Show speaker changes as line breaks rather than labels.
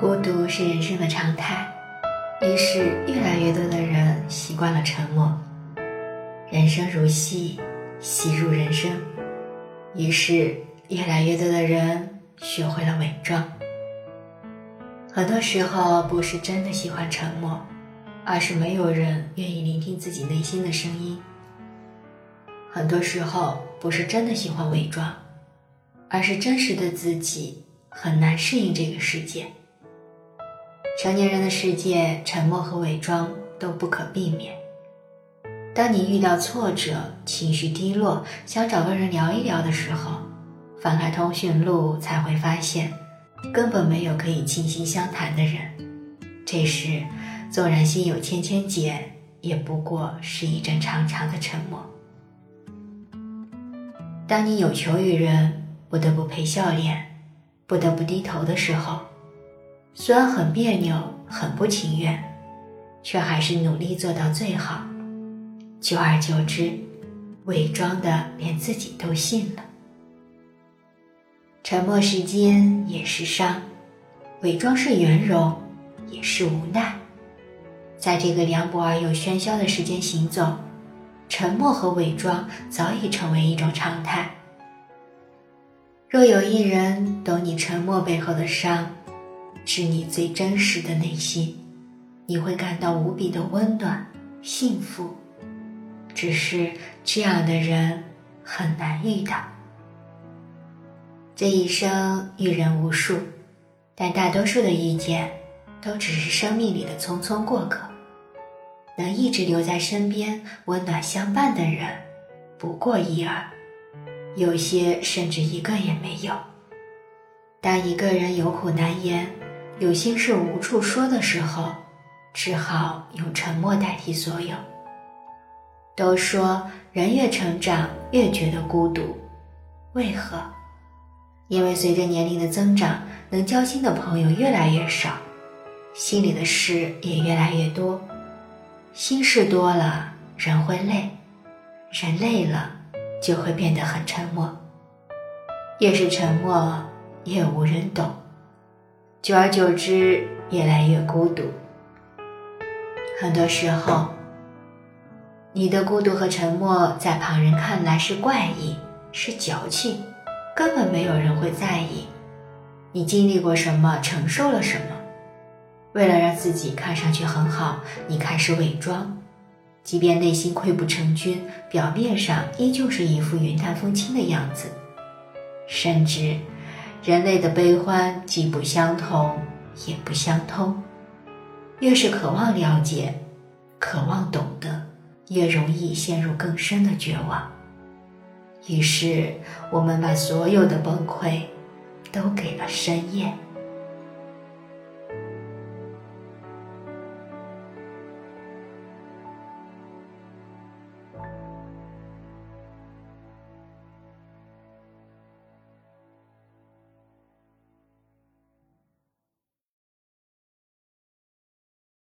孤独是人生的常态，于是越来越多的人习惯了沉默。人生如戏，戏如人生，于是越来越多的人学会了伪装。很多时候不是真的喜欢沉默，而是没有人愿意聆听自己内心的声音。很多时候不是真的喜欢伪装，而是真实的自己很难适应这个世界。成年人的世界，沉默和伪装都不可避免。当你遇到挫折、情绪低落，想找个人聊一聊的时候，翻开通讯录才会发现，根本没有可以倾心相谈的人。这时，纵然心有千千结，也不过是一阵长长的沉默。当你有求于人，不得不陪笑脸，不得不低头的时候。虽然很别扭，很不情愿，却还是努力做到最好。久而久之，伪装的连自己都信了。沉默是金，也是伤；伪装是圆融，也是无奈。在这个凉薄而又喧嚣的时间行走，沉默和伪装早已成为一种常态。若有一人懂你沉默背后的伤，是你最真实的内心，你会感到无比的温暖、幸福。只是这样的人很难遇到。这一生遇人无数，但大多数的遇见都只是生命里的匆匆过客。能一直留在身边、温暖相伴的人，不过一二，有些甚至一个也没有。当一个人有苦难言，有心事无处说的时候，只好用沉默代替所有。都说人越成长越觉得孤独，为何？因为随着年龄的增长，能交心的朋友越来越少，心里的事也越来越多。心事多了，人会累，人累了就会变得很沉默。越是沉默，越无人懂。久而久之，越来越孤独。很多时候，你的孤独和沉默在旁人看来是怪异，是矫情，根本没有人会在意。你经历过什么，承受了什么？为了让自己看上去很好，你开始伪装，即便内心溃不成军，表面上依旧是一副云淡风轻的样子，甚至。人类的悲欢既不相同，也不相通。越是渴望了解、渴望懂得，越容易陷入更深的绝望。于是，我们把所有的崩溃都给了深夜。